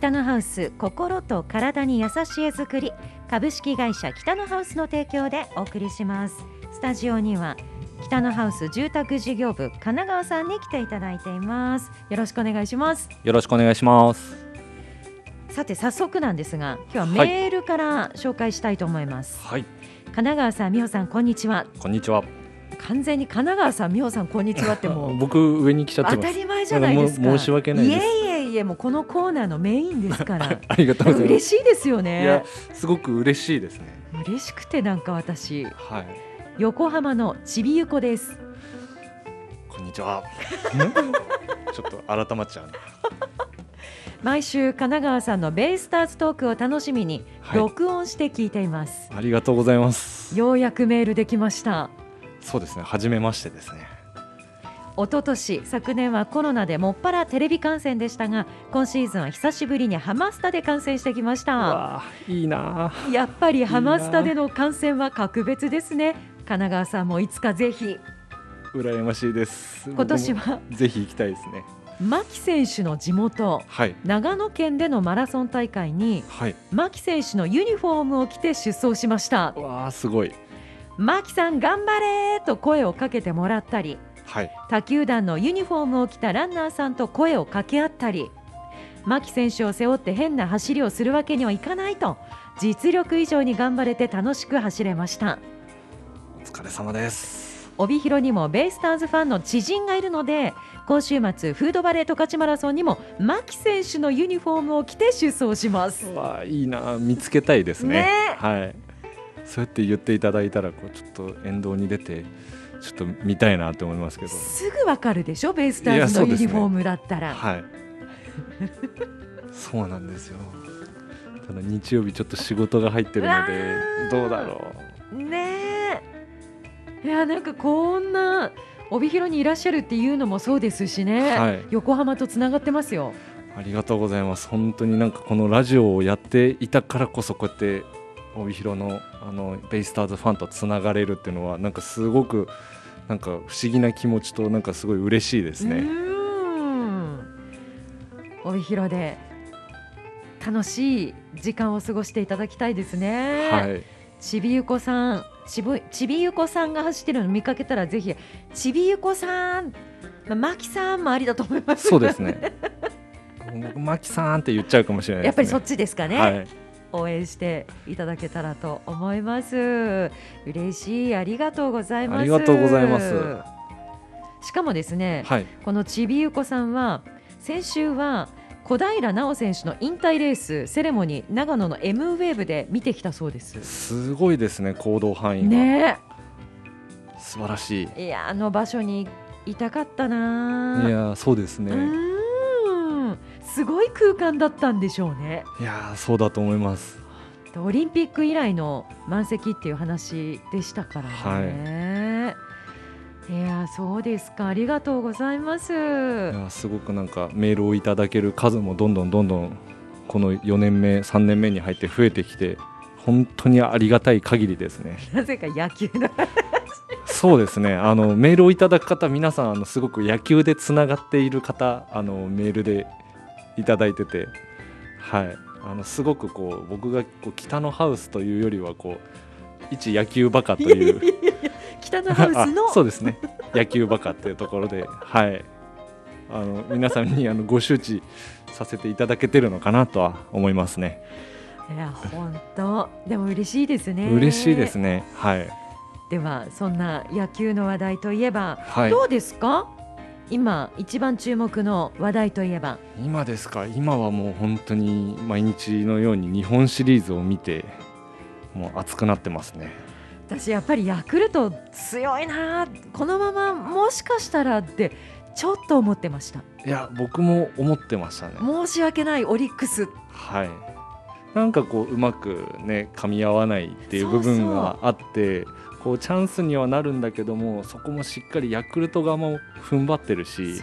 北のハウス心と体に優しい絵作り株式会社北のハウスの提供でお送りします。スタジオには北のハウス住宅事業部神奈川さんに来ていただいています。よろしくお願いします。よろしくお願いします。さて早速なんですが今日はメールから紹介したいと思います、はい。神奈川さん美穂さんこんにちは。こんにちは完全に神奈川さん美穂さんこんにちはってもう。僕上に来ちゃって当たり前じゃないですか。申し訳ないです。いえいえいえもうこのコーナーのメインですから。ありがとうございます。嬉しいですよいやねすごく嬉しいですね。嬉しくてなんか私。はい。横浜のちびゆこです。こんにちは。ちょっと改まっちゃうね。毎週神奈川さんのベイスターズトークを楽しみにはい録音して聞いています、ありがとうございます。ようやくメールできましたそうですね。初めましてですね。一昨年昨年はコロナでもっぱらテレビ観戦でしたが今シーズンは久しぶりにハマスタで観戦してきました。いいなやっぱりハマスタでの観戦は格別ですね。神奈川さんもいつかぜひ。羨ましいです。今年はぜひ行きたいですね。牧選手の地元はい。長野県でのマラソン大会にはい。牧選手のユニフォームを着て出走しました。わあすごい牧さん頑張れと声をかけてもらったりはい。他球団のユニフォームを着たランナーさんと声を掛け合ったり牧選手を背負って変な走りをするわけにはいかないと実力以上に頑張れて楽しく走れました。お疲れ様です。帯広にもベイスターズファンの知人がいるので今週末フードバレー十勝マラソンにも牧選手のユニフォームを着て出走します。わあいいな見つけたいですね。ね。はいそうやって言っていただいたらこうちょっと沿道に出てちょっと見たいなと思いますけど。すぐわかるでしょ？ベイスターズのユニフォームだったら、はい。そうなんですよ。ただ日曜日ちょっと仕事が入ってるのでどうだろねえ。いやなんかこんな帯広にいらっしゃるっていうのもそうですしね、はい。横浜とつながってますよ。うありがとうございます。本当になんかこのラジオをやっていたからこそこうやって帯広のあのベイスターズファンとつながれるっていうのはなんかすごくなんか不思議な気持ちとなんかすごい嬉しいですうね。帯広で楽しい時間を過ごしていただきたいですね、はい、ちびゆこさんちぶちびゆこさんが走ってるの見かけたらぜひちびゆこさんまあマキさんもありだと思いますそうですね。僕マキさんって言っちゃうかもしれないね。やっぱりそっちですかね、はい、応援していただけたらと思います。嬉しい。ありがとうございます。ありがとうございます。しかもですね、はい、このちびゆこさんは先週は小平奈緒選手の引退レースセレモニー長野の M ウェーブで見てきたそうです。すごいですね行動範囲が、ね。素晴らしい。えいやあの場所にいたかったな。いやそうですね。すごい空間だったんでしょうねいやそうだと思います。オリンピック以来の満席っていう話でしたからね。い、やそうですかありがとうございます。いやすごくなんかメールをいただける数もどんどんどんどんこの4年目3年目に入って増えてきて本当にありがたい限りですね。なぜか野球のそうですねあのメールをいただく方皆さんあのすごく野球でつながっている方あのメールでいただいてて。はい。あのすごくこう僕がこう北のハウスというよりはこう一野球バカという。北のハウスの。あそうですね。野球バカっていうところで。はい。あの皆さんにあのご周知させていただけてるのかなとは思いますね。いや本当。でも嬉しいですね。嬉しいですね。はい。ではそんな野球の話題といえば、はい。どうですか？今一番注目の話題といえば？今ですか？今はもう本当に毎日のように日本シリーズを見てもう熱くなってますね。私やっぱりヤクルト強いなこのままもしかしたらってちょっと思ってました。いや僕も思ってましたね。申し訳ないオリックス。はい。なんかこううまくね噛み合わないっていう部分があってこうチャンスにはなるんだけどもそこもしっかりヤクルト側も踏ん張ってるし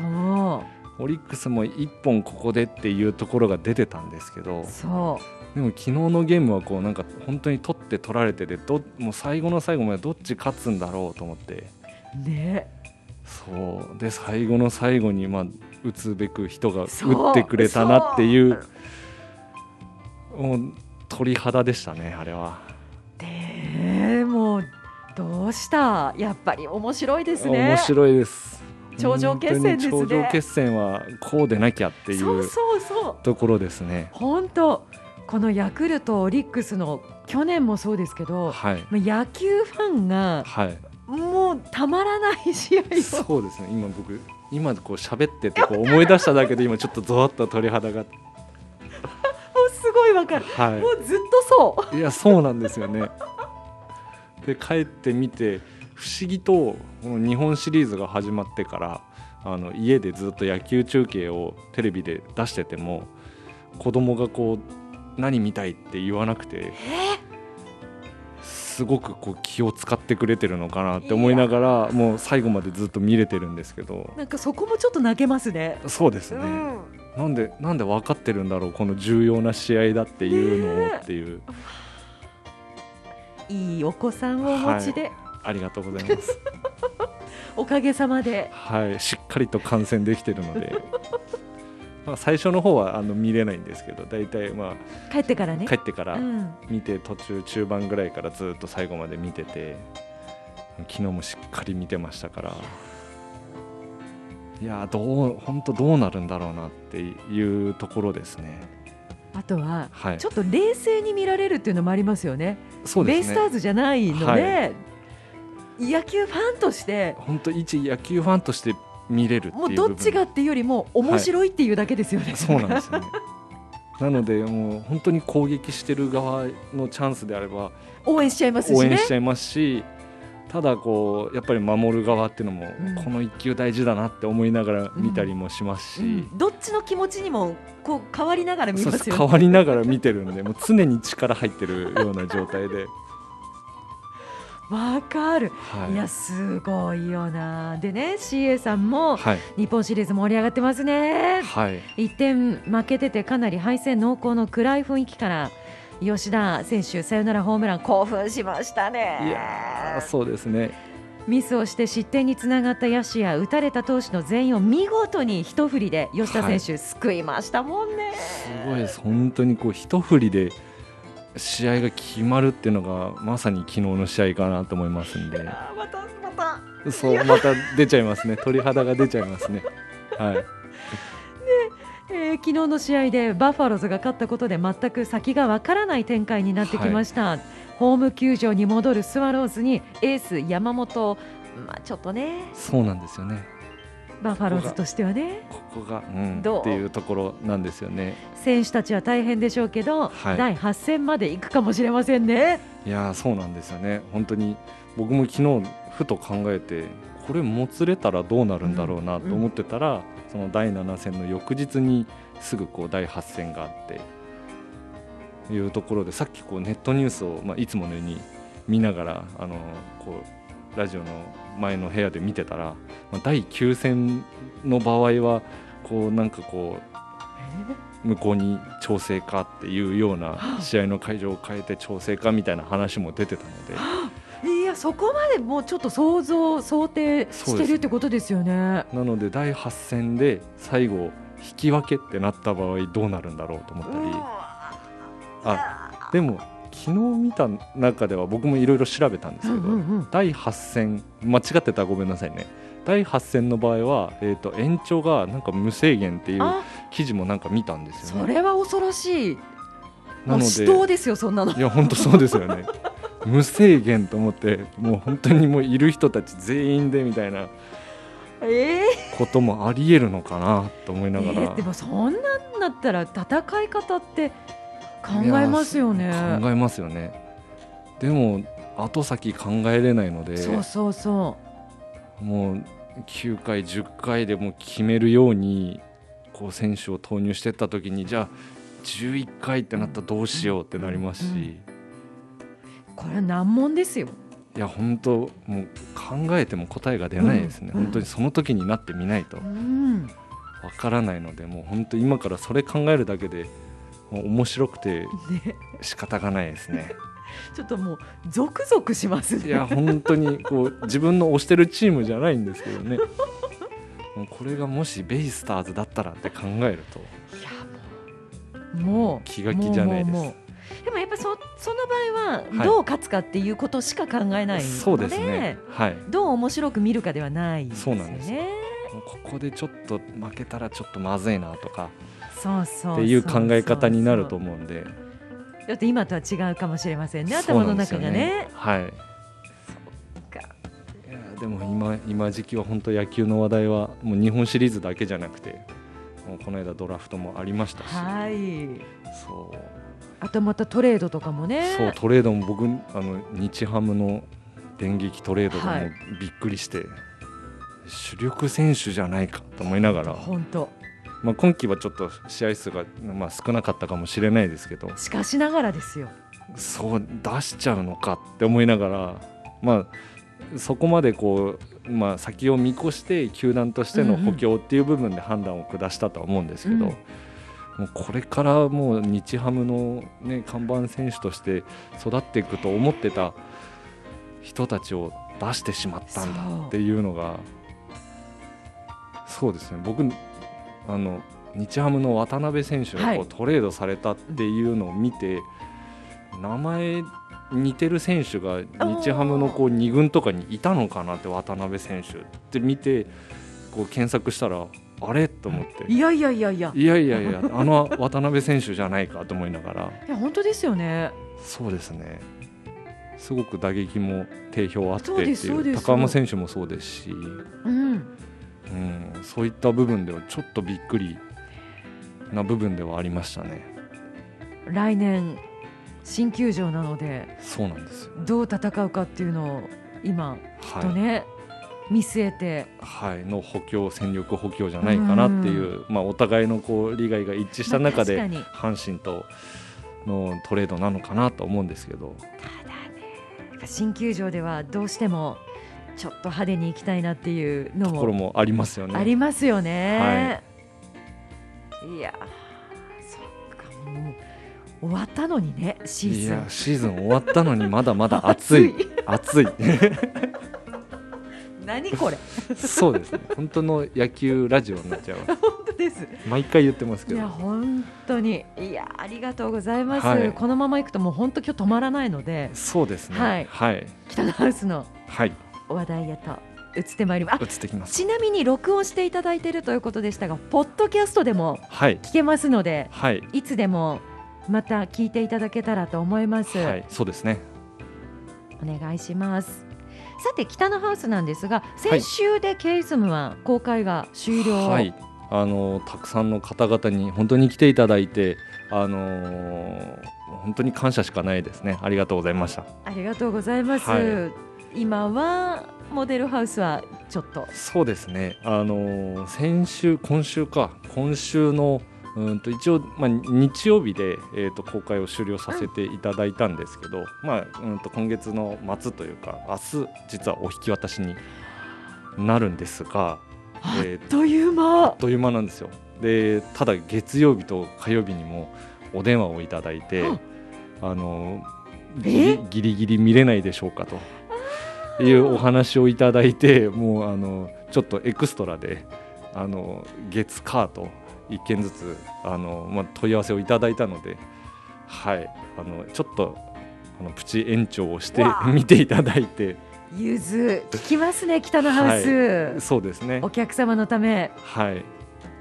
オリックスも1本ここでっていうところが出てたんですけどそでも昨日のゲームはこうなんか本当に取って取られてでどもう最後の最後までどっち勝つんだろうと思って。うね。そう。で最後の最後にまあ打つべく人が打ってくれたなっていうもう。鳥肌でしたねあれは。でもどうした？やっぱり面白いですね。面白いです。頂上決戦ですね。頂上決戦はこうでなきゃっていそううそうそう。ところですね。本当。このヤクルトオリックスの去年もそうですけどはい。まあ野球ファンがはい。もうたまらない試合を。そうですね。今僕今こう喋っててこう思い出しただけで今ちょっとゾワッと鳥肌が。もうすごいわかる。はもうずっとそう。いいやそうなんですよねで帰ってみて不思議とこの日本シリーズが始まってからあの家でずっと野球中継をテレビで出してても子供がこう何見たいって言わなくてすごくこう気を使ってくれてるのかなって思いながらもう最後までずっと見れてるんですけど。なんかそこもちょっと泣けますね。そうですね、うん。なんでなんで分かってるんだろうこの重要な試合だっていうのをっていう、いいお子さんをお持ちで、ありがとうございます。おかげさまで。はい。しっかりと観戦できてるので。まあ最初の方はあの見れないんですけど大体ま帰ってからね。あ帰ってからうん、見て途中中盤ぐらいからずっと最後まで見てて昨日もしっかり見てましたから。いやーどう本当どうなるんだろうなっていうところですねあとははい。ちょっと冷静に見られるっていうのもありますよね。そうですね。ベイスターズじゃないので、は野球ファンとして。本当一野球ファンとして見れるっていうもうどっちがっていうよりも面白いっていうだけですよね。そうなんですよね。なのでもう本当に攻撃してる側のチャンスであれば応援しちゃいますしね。応援し。ちゃいますしただこうやっぱり守る側っていうのも、うん。この一球大事だなって思いながら見たりもしますし、うん。どっちの気持ちにもこう変わりながら見ますよ変わりながら見てるんで もう常に力入ってるような状態で、わかる、はい。い、やすごいよな。でね CA さんもはい。日本シリーズ盛り上がってますね。はい。1点負けててかなり敗戦濃厚の暗い雰囲気から吉田選手サヨナラホームラン興奮しましたね。いやーそうですね。ミスをして失点につながった野手や打たれた投手の全員を見事に一振りで吉田選手、救いましたもんね。すごいです。本当にこう一振りで試合が決まるっていうのがまさに昨日の試合かなと思いますんで。またまた。そうまた出ちゃいますね。鳥肌が出ちゃいますね。はいえー昨日の試合でバファローズが勝ったことで全く先がわからない展開になってきました、ホーム球場に戻るスワローズにエース山本、まあ、ちょっとね。そうなんですよね。バファローズとしてはね。ここが、うん、どう？っていうところなんですよね。選手たちは大変でしょうけど、はい。第8戦まで行くかもしれませんね。いやーそうなんですよね。本当に僕も昨日ふと考えてこれもつれたらどうなるんだろうなと思ってたら、その第7戦の翌日にすぐこう第8戦があっていうところでさっきこうネットニュースを、まあ、いつものように見ながらあのこうラジオの前の部屋で見てたら、まあ、第9戦の場合はこうなんかこう向こうに調整かっていうような試合の会場を変えて調整かみたいな話も出てたのでそこまでもうちょっと想像想定してるってことですよね。なので第8戦で最後引き分けってなった場合どうなるんだろうと思ったりあでも昨日見た中では僕もいろいろ調べたんですけど、うんうんうん第8戦間違ってたらごめんなさいね第8戦の場合は、えー、と延長がなんか無制限っていうあ記事もなんか見たんですよね。それは恐ろしい。なの死で闘ですよそんなの。いや本当そうですよね無制限と思ってもう本当にもういる人たち全員でみたいなえー。こともありえるのかなと思いながら、えーでもそんなんだったら戦い方って考えますよね。考えますよね。でも後先考えれないのでそうそうそもう9回10回でもう決めるようにこう選手を投入していった時にじゃあ11回ってなったらどうしようってなりますし、うんうこれは難問ですよ。いや本当もう考えても答えが出ないですね、うん本当にその時になってみないとうん。わからないのでもう本当今からそれ考えるだけでもう面白くてね、仕方がないですね。ちょっともうゾクゾクしますね。いや本当にこう自分の推してるチームじゃないんですけどねもうこれがもしベイスターズだったらって考えるといやもうもう気が気じゃないですもうもうもうでもやっぱそその場合ははい。どう勝つかっていうことしか考えないので,、そうですね。はい。どう面白く見るかではないですよね。そうなんですここでちょっと負けたらちょっとまずいなとかそうそうっていう考え方になると思うんで。だって今とは違うかもしれませんね頭の中がね。はい。でも今今時期は本当野球の話題はもう日本シリーズだけじゃなくてもうこの間ドラフトもありましたし、はい。そうあとまたトレードとかもね。そうトレードも僕あの日ハムの電撃トレードでもはい。びっくりして、主力選手じゃないかと思いながら、本当。まあ、今季はちょっと試合数が、まあ、少なかったかもしれないですけど。しかしながらですよ。そう出しちゃうのかって思いながら、まあ、そこまでこう、まあ、先を見越して球団としての補強っていう部分で判断を下したとは思うんですけど、うんもうこれからもう日ハムの、ね、看板選手として育っていくと思ってた人たちを出してしまったんだっていうのがそうですね。僕あの日ハムの渡辺選手がこう、はい。トレードされたっていうのを見て名前似てる選手が日ハムのこう2軍とかにいたのかなって渡辺選手って見てこう検索したらあれ？と思って。いやいやいやいや。いやいやいやあの渡辺選手じゃないかと思いながら。いや本当ですよね。そうですね。すごく打撃も定評あってそうっていう高山選手もそうですし、うん。うん、そういった部分ではちょっとびっくりな部分ではありましたね。来年新球場なのでそうなんですよ。どう戦うかっていうのを今とはい、ね、見据えて。はい、の補強戦力補強じゃないかなっていう、まあ、お互いのこう利害が一致した中で、阪神とのトレードなのかなと思うんですけど、ただね新球場ではどうしてもちょっと派手に行きたいなっていうのもところもありますよね。ありますよね。い、やーそっかもう終わったのにねシーいズン。やシーズン終わったのにまだまだ暑い。暑い 何これ。そうですね。本当の野球ラジオになっちゃう 本当です。毎回言ってますけいどや本当に。いやありがとうございます、はい。このまま行くともう本当今日止まらないので。そうですね。はい。はい、北のハウスのはい、話題へと移ってまいります。あ移ってきます。ちなみに録音していただいているということでしたがポッドキャストでもはい。聞けますのではい。いつでもまた聞いていただけたらと思います、はい。そうですね。お願いしますさて北のハウスなんですが先週でケイズムは公開が終了、はい。あのたくさんの方々に本当に来ていただいてあのー本当に感謝しかないですね。ありがとうございました。ありがとうございます、は今はモデルハウスはちょっと。そうですね、あのー先週、今週か、今週のうんと一応、まあ、日曜日で、えー、と公開を終了させていただいたんですけど、まあうん、と今月の末というか、明日実はお引き渡しになるんですが、あえーっという間。あっという間なんですよ。でただ月曜日と火曜日にもお電話をいただいて、あのギえリギリギリ見れないでしょうかと。いうお話をいただいてもうあのちょっとエクストラであの月火と1件ずつあの、まあ、問い合わせをいただいたので、はい、あのちょっとあのプチ延長をして見ていただいて。ゆず聞きますね北のハウス、そうですね。お客様のため。はい。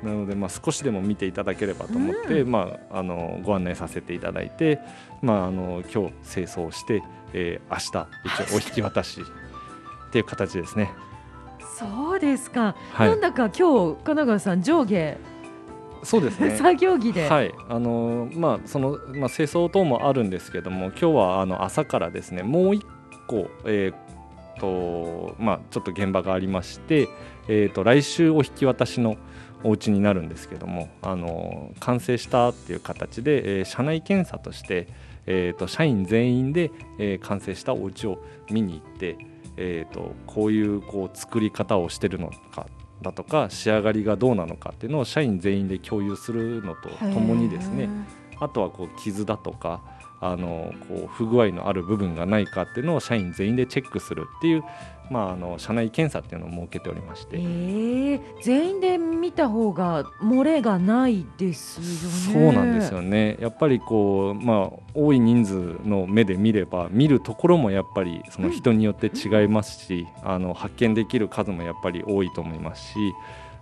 なので、まあ、少しでも見ていただければと思って、まあ、あのご案内させていただいて、まあ、あの今日清掃して、えー、明日一応お引き渡しっていう形ですね。そうですか、はい。なんだか今日神奈川さん上下、そうですね。作業着で、はい。あのまあそのまあ、清掃等もあるんですけども今日はあの朝からですねもう一個、えーとまあ、ちょっと現場がありまして、えー、と来週お引き渡しのお家になるんですけどもあの完成したっていう形で、えー社内検査として、えー、と社員全員で、えー完成したお家を見に行って、えー、とこういうこう作り方をしてるのかだとか仕上がりがどうなのかっていうのを社員全員で共有するのとともにですね。あとはこう傷だとかあのこう不具合のある部分がないかっていうのを社員全員でチェックするっていう、まあ、あの社内検査っていうのを設けておりまして、え。ー、全員で見た方が漏れがないですよね。そうなんですよね。やっぱりこう、まあ、多い人数の目で見れば見るところもやっぱりその人によって違いますし、うん、あの発見できる数もやっぱり多いと思いますし、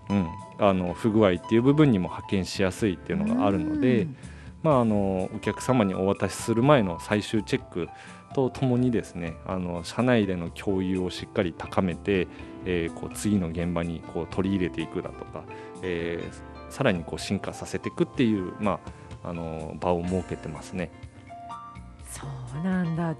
うん、あの不具合っていう部分にも発見しやすいっていうのがあるので。うんまあ、あのお客様にお渡しする前の最終チェックとともにですねあの社内での共有をしっかり高めて、えー、こう次の現場にこう取り入れていくだとか、えー、さらにこう進化させていくっていう、まあ、あの場を設けてますね。そうなんだ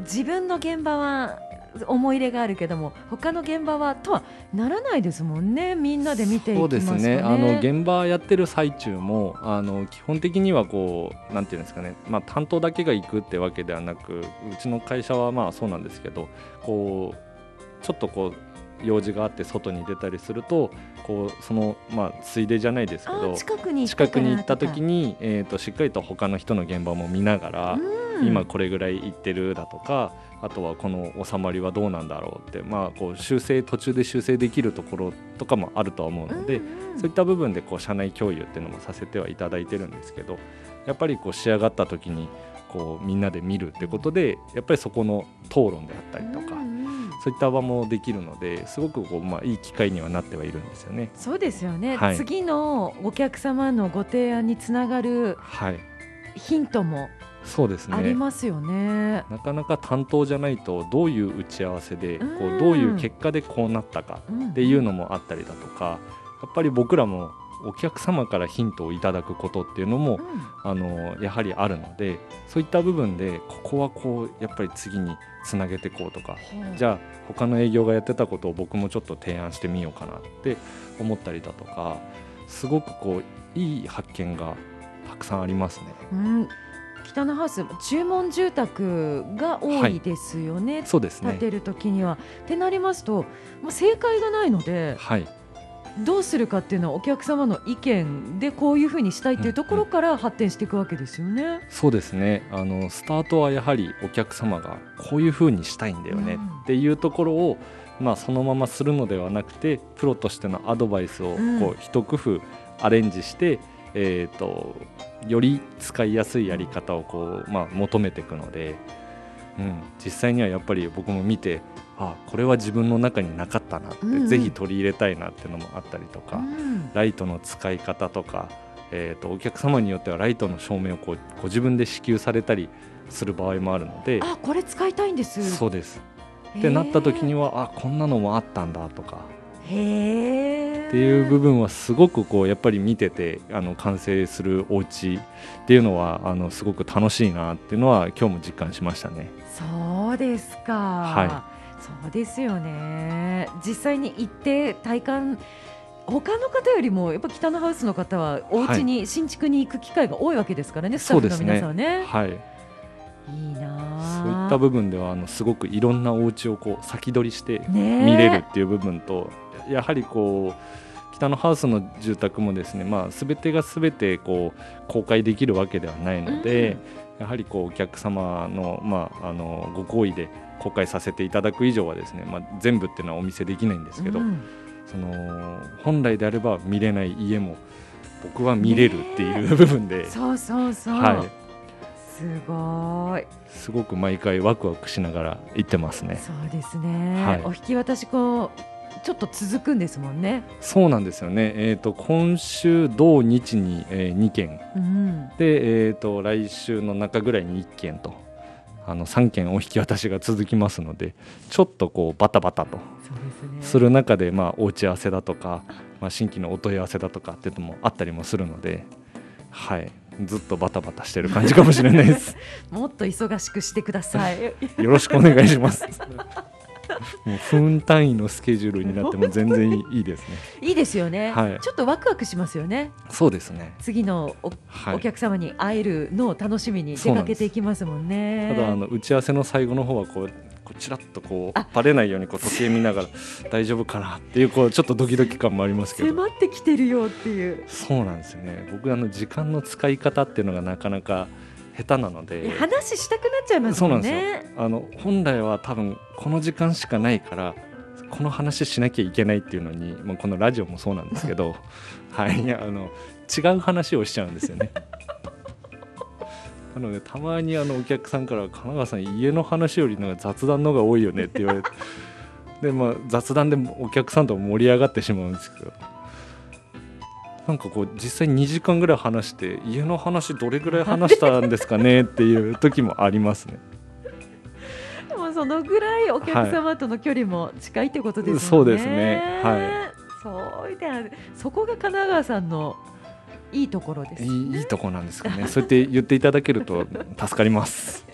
自分の現場は思い入れがあるけども他の現場はとはならないですもんね。みんなで見ていきます、ね、そうですね。あの現場やってる最中もあの基本的にはこうなんていうんですかね、まあ、担当だけが行くってわけではなくうちの会社はまあそうなんですけどこうちょっとこう用事があって外に出たりするとこうそのまあついでじゃないですけど近くに近くに行った時に、えーと、しっかりと他の人の現場も見ながら、今これぐらい行ってるだとかあとはこの収まりはどうなんだろうって、まあ、こう修正途中で修正できるところとかもあるとは思うので、うんうん、そういった部分でこう社内共有っていうのもさせてはいただいてるんですけどやっぱりこう仕上がった時にこうみんなで見るってことでやっぱりそこの討論であったりとか、うんうん、そういった場もできるのですごくこう、まあ、いい機会にはなってはいるんですよね。そうですよね、はい、次のお客様のご提案につながるヒントもそうですね。ありますよね。なかなか担当じゃないとどういう打ち合わせでこうどういう結果でこうなったかっていうのもあったりだとかやっぱり僕らもお客様からヒントをいただくことっていうのも、うん、あのやはりあるのでそういった部分でここはこうやっぱり次につなげていこうとか、じゃあ他の営業がやってたことを僕もちょっと提案してみようかなって思ったりだとかすごくこういい発見がたくさんありますね。うん北のハウス注文住宅が多いですよね、はい、そうですね。建てる時には。ってなりますともう正解がないので、はい、どうするかっていうのはお客様の意見でこういうふうにしたいっていうところから発展していくわけですよね。うんうん、そうですね。あのスタートはやはりお客様がこういうふうにしたいんだよねっていうところを、まあ、そのままするのではなくてプロとしてのアドバイスをこう一工夫アレンジして、うんえーと、より使いやすいやり方をこう、まあ、求めていくので、うん、実際にはやっぱり僕も見てあこれは自分の中になかったなって、うん、ぜひ取り入れたいなっていうのもあったりとか、うん、ライトの使い方とか、えーと、お客様によってはライトの照明をこうご自分で支給されたりする場合もあるのであこれ使いたいんです。そうです。ってなった時にはあこんなのもあったんだとかへっていう部分はすごくこうやっぱり見ててあの完成するお家っていうのはあのすごく楽しいなっていうのは今日も実感しましたね。そうですか、はい、そうですよね。実際に行って体感他の方よりもやっぱ北のハウスの方はお家に、新築に行く機会が多いわけですからねスタッフの皆さんね。はい。いいなそういった部分ではあのすごくいろんなお家をこう先取りして見れるっていう部分と、やはりこう北のハウスの住宅もですね、まあ、全てが全てこう公開できるわけではないので、うん、やはりこうお客様の,、まあ、あのご好意で公開させていただく以上はですね、まあ、全部っていうのはお見せできないんですけど、うん、その本来であれば見れない家も僕は見れるっていう部分で、そうそうそう、はい、すごい。すごく毎回ワクワクしながら行ってますね。そうですね、はい、お引き渡しこうちょっと続くんですもんね。そうなんですよね。えっ、ー、と今週土日に、えー、2件、うん、でえっ、ー、と来週の中ぐらいに1件と。あの3件お引き渡しが続きますのでちょっとこうバタバタとする中で、まあ、お打ち合わせだとか、まあ、新規のお問い合わせだとかっていうのもあったりもするので、はい、ずっとバタバタしてる感じかもしれないです。もっと忙しくしてください。よろしくお願いします もう分単位のスケジュールになっても全然いいですね。いいですよね、はい、ちょっとワクワクしますよね。そうですね。次のおはい、お客様に会えるのを楽しみに出かけていきますもんね。ただあの打ち合わせの最後の方はこうこうちらっとこうバレないようにこう時計見ながら 大丈夫かなっていうこうちょっとドキドキ感もありますけど迫ってきてるよっていうそうなんですよね僕あの時間の使い方っていうのがなかなか下手なので話したくなっちゃいますね。そうなんですよあの本来は多分この時間しかないからこの話しなきゃいけないっていうのに、まあ、このラジオもそうなんですけど はいあの違う話をしちゃうんですよね。なのでたまにあのお客さんから「神奈川さん家の話よりなんか雑談の方が多いよね」って言われてで、まあ、雑談でお客さんと盛り上がってしまうんですけどなんかこう実際2時間ぐらい話して家の話どれぐらい話したんですかねっていう時もありますね。でもそのぐらいお客様との距離も近いってことですもんね。そうですねはいそういでそこが神奈川さんのいいところです、ね。いいいいとこなんですかねそうやって言っていただけると助かります。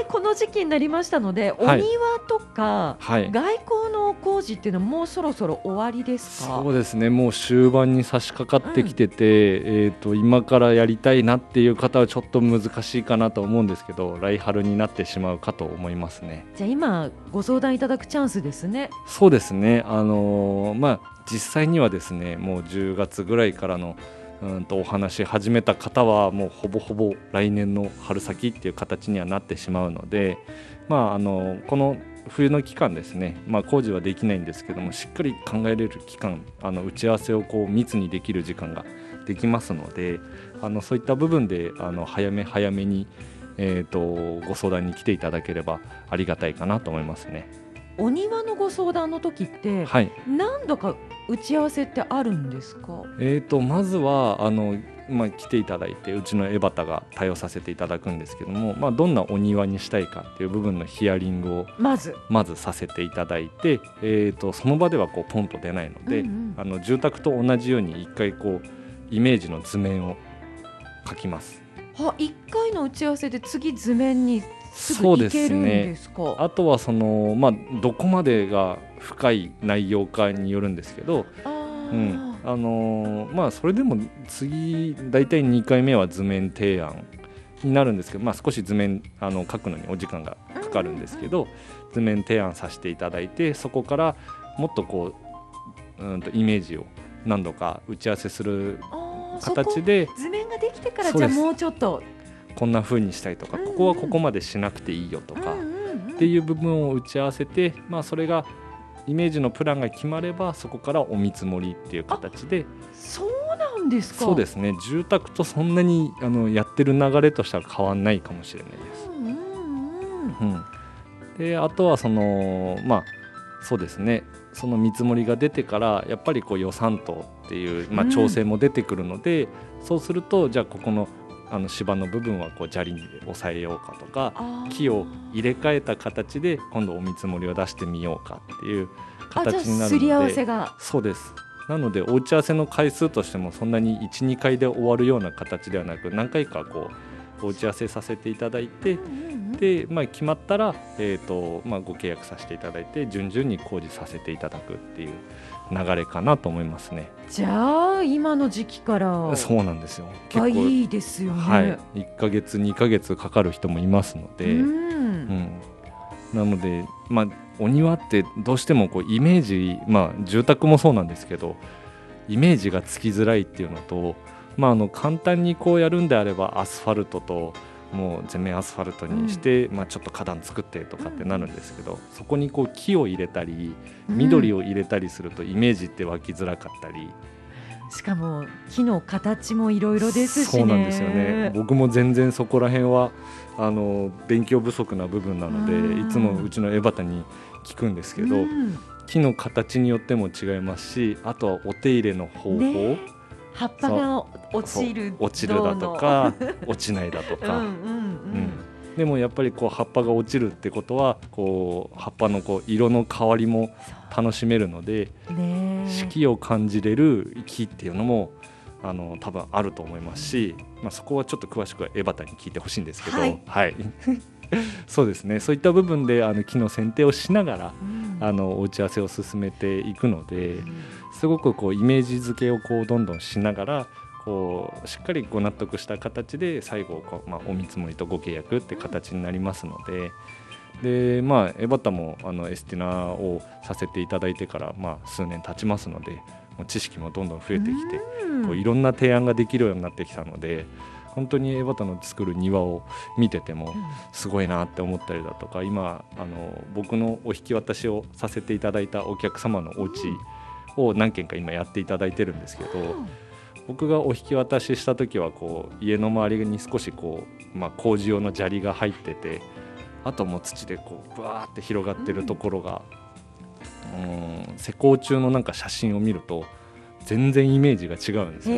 でこの時期になりましたので、はいお庭とかはい外交の工事っていうのはもうそろそろ終わりですか？そうですねもう終盤に差し掛かってきてて、えー、と今からやりたいなっていう方はちょっと難しいかなと思うんですけど来春になってしまうかと思いますね。じゃあ今ご相談いただくチャンスですね。そうですねあのーまあ実際にはですねもう10月ぐらいからのうんとお話し始めた方はもうほぼほぼ来年の春先っていう形にはなってしまうので、まあ、あのこの冬の期間ですね、まあ、工事はできないんですけどもしっかり考えれる期間あの打ち合わせをこう密にできる時間ができますのであのそういった部分であの早め早めに、えー、とご相談に来ていただければありがたいかなと思いますね。お庭のご相談の時ってはい何度か打ち合わせってあるんですか？えー、とまずはあの、まあ、来ていただいてうちの江端が対応させていただくんですけども、まあ、どんなお庭にしたいかっていう部分のヒアリングをまず、まずさせていただいて、えー、とその場ではこうポンと出ないので、うんうんあの住宅と同じように一回こうイメージの図面を描きます。は一回の打ち合わせで次図面にすそうですね。あとはその、まあ、どこまでが深い内容かによるんですけど、うん。あのーまあそれでも次大体2回目は図面提案になるんですけど、まあ、少し図面あの書くのにお時間がかかるんですけど、図面提案させていただいてそこからもっとこううんとイメージを何度か打ち合わせする形で図面ができてからじゃあもうちょっとこんな風にしたいとかうんうん。ここはここまでしなくていいよとかうんうんうん。っていう部分を打ち合わせて、まあ、それがイメージのプランが決まればそこからお見積もりっていう形で。そうなんですか。そうですね。住宅とそんなにあのやってる流れとしては変わんないかもしれないです。うんうんうん。うん、であとはそのまあそうですね。その見積もりが出てからやっぱりこう予算とっていう、まあ、うん。調整も出てくるので、そうするとじゃあここのあの芝の部分はこう砂利に抑えようかとか木を入れ替えた形で今度お見積もりを出してみようかっていうあじゃあ形になるすり合わのでせが。そうです。なのでお打ち合わせの回数としてもそんなに12回で終わるような形ではなく何回かこうお打ち合わせさせていただいてで、まあ、決まったら、えーとまあ、ご契約させていただいて順々に工事させていただくっていう流れかなと思いますね。じゃあ今の時期から。そうなんですよ。がいいですよね。はい、1ヶ月2ヶ月かかる人もいますので、うん。うん。なので、まあ、お庭ってどうしてもこうイメージ、まあ、住宅もそうなんですけどイメージがつきづらいっていうのと、まあ、あの簡単にこうやるんであればアスファルトともう全面アスファルトにして、まあ、ちょっと花壇作ってとかってなるんですけど、そこにこう木を入れたり緑を、を入れたりするとイメージって湧きづらかったり、しかも木の形もいろいろですしね。そうなんですよね。僕も全然そこら辺はあの勉強不足な部分なのでうん。いつもうちの江端に聞くんですけど、うん。木の形によっても違いますしあとはお手入れの方法、ね葉っぱが落ちる落ちるだとか落ちないだとどうのか、うんうん。うん。でもやっぱりこう葉っぱが落ちるってことはこう葉っぱのこう色の変わりも楽しめるのでねえ。四季を感じれる木っていうのもあの多分あると思いますし、まあ、そこはちょっと詳しくは江端に聞いてほしいんですけど、はい。そうですね。そういった部分であの木の剪定をしながらうん。あのお打ち合わせを進めていくのですごくこうイメージ付けをこうどんどんしながらこうしっかりご納得した形で最後こう、まあ、お見積もりとご契約って形になりますので。でまあ、エバタもあのエスティナをさせていただいてから、まあ、数年経ちますのでもう知識もどんどん増えてきて、うんこういろんな提案ができるようになってきたので本当に江端の作る庭を見ててもすごいなって思ったりだとか今あの僕のお引き渡しをさせていただいたお客様のお家を何軒か今やっていただいてるんですけど、僕がお引き渡しした時はこう家の周りに少しこう、まあ、工事用の砂利が入っててあともう土でこうぶわーって広がってるところが、うん、施工中のなんか写真を見ると全然イメージが違うんですよ。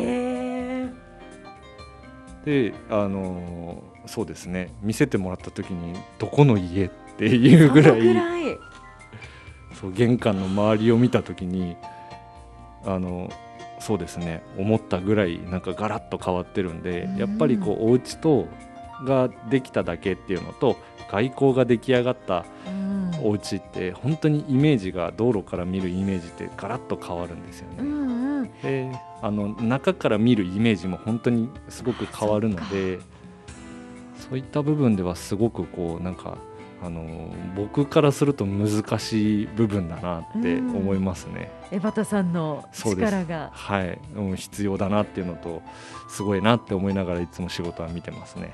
であのーそうですね。見せてもらった時にどこの家っていうぐらいそのぐらい。そう玄関の周りを見た時にあのそうですね思ったぐらいなんかガラッと変わってるんで、うん。やっぱりこうお家とができただけっていうのと外交が出来上がったうん。お家って本当にイメージが道路から見るイメージってガラッと変わるんですよね。うんうん。であの中から見るイメージも本当にすごく変わるのでそういった部分ではすごくこうなんかあの僕からすると難しい部分だなって思いますね。江端さんの力がはい、うん、必要だなっていうのとすごいなって思いながらいつも仕事は見てますね。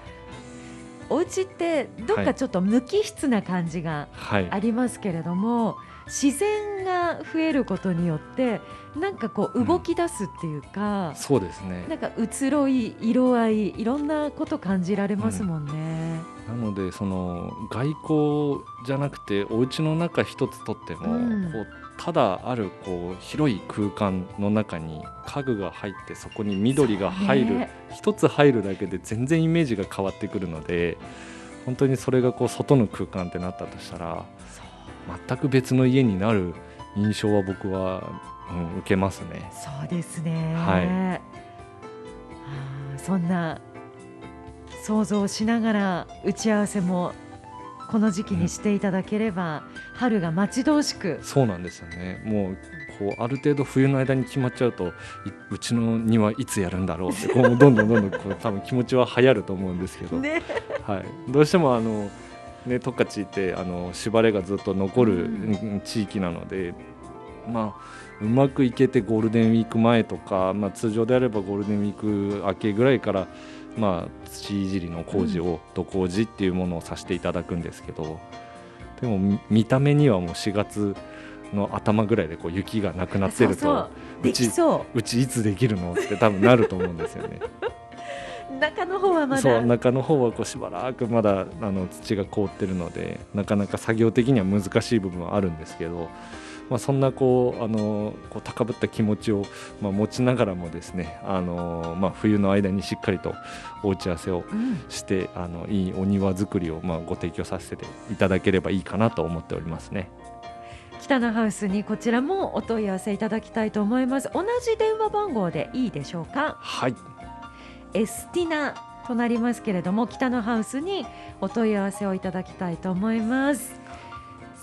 お家ってどっかちょっと無機質な感じがはい、ありますけれども、自然が増えることによってなんかこう動き出すっていうか、そうですね。なんか移ろい色合いいろんなこと感じられますもんね。なのでその外交じゃなくてお家の中一つとっても、うんこうただあるこう広い空間の中に家具が入ってそこに緑が入る、ね一つ入るだけで全然イメージが変わってくるので本当にそれがこう外の空間ってなったとしたら全く別の家になる印象は僕は、うん、受けますね。そうですね。はいそんな想像しながら打ち合わせもこの時期にしていただければ、春が待ち遠しく。そうなんですよね。もうこうある程度冬の間に決まっちゃうというちの庭いつやるんだろうってこうどんどんどんどんこう 多分気持ちは流行ると思うんですけど、ね。はい、どうしてもあの、ね、十勝ってあの縛れがずっと残る、うんうん。地域なので、まあ、うまくいけてゴールデンウィーク前とか、まあ、通常であればゴールデンウィーク明けぐらいから、まあ、土いじりの工事を土工事っていうものをさせていただくんですけどでもみ見た目にはもう4月の頭ぐらいでこう雪がなくなってるとそうそう。ちいつできるのって多分なると思うんですよね。う 中の方はまだ。そう中の方はこうしばらくまだあの土が凍ってるのでなかなか作業的には難しい部分はあるんですけど、まあ、そんなこうあのこう高ぶった気持ちを、まあ、持ちながらもですねあの、まあ、冬の間にしっかりとお打ち合わせをうん。してあのいいお庭作りを、まあ、ご提供させていただければいいかなと思っておりますね。北のハウスにこちらもお問い合わせいただきたいと思います。同じ電話番号でいいでしょうか？はい。エスティナとなりますけれども北のハウスにお問い合わせをいただきたいと思います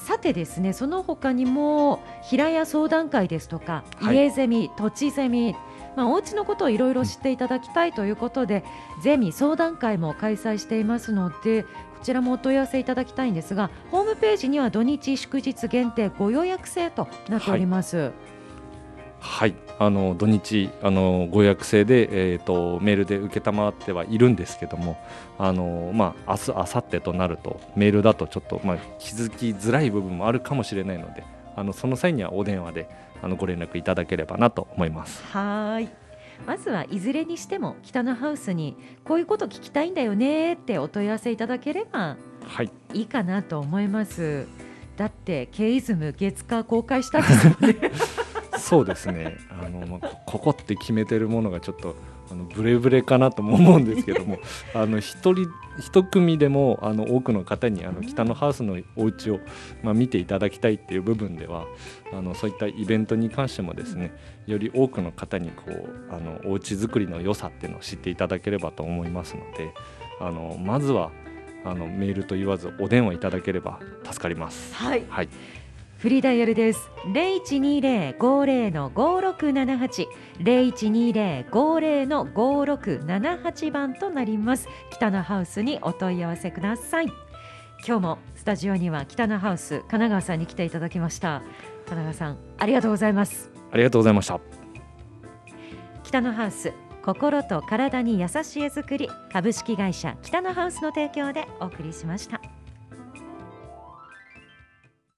さてですねその他にも平屋相談会ですとか、はい家ゼミ土地ゼミまあ、お家のことをいろいろ知っていただきたいということで、ゼミ相談会も開催していますのでこちらもお問い合わせいただきたいんですがホームページには土日祝日限定ご予約制となっております。はい、あの土日あのご予約制で、えー、とメールで承ってはいるんですけどもあの、まあ、明日明後日となるとメールだとちょっと、まあ、気づきづらい部分もあるかもしれないのであのその際にはお電話であのご連絡いただければなと思います。はーい。まずはいずれにしても北のハウスにこういうこと聞きたいんだよねってお問い合わせいただければはい。いいかなと思います。だってケイズム月火公開したんですもんね そうですね。あの、まあ、こここって決めてるものがちょっとあのブレブレかなとも思うんですけども。あの一人一組でもあの多くの方にあの北のハウスのお家をまあ、見ていただきたいっていう部分ではあのそういったイベントに関してもですねより多くの方にこうあのお家作りの良さっていうのを知っていただければと思いますのであのまずはあのメールと言わずお電話いただければ助かります。はい。はいフリーダイヤルです。0120-50の5678 0120-50の5678番となります。北のハウスにお問い合わせください。今日もスタジオには北のハウス神奈川さんに来ていただきました。神奈川さんありがとうございます。ありがとうございました。北のハウス心と体に優しい絵作り株式会社北のハウスの提供でお送りしました。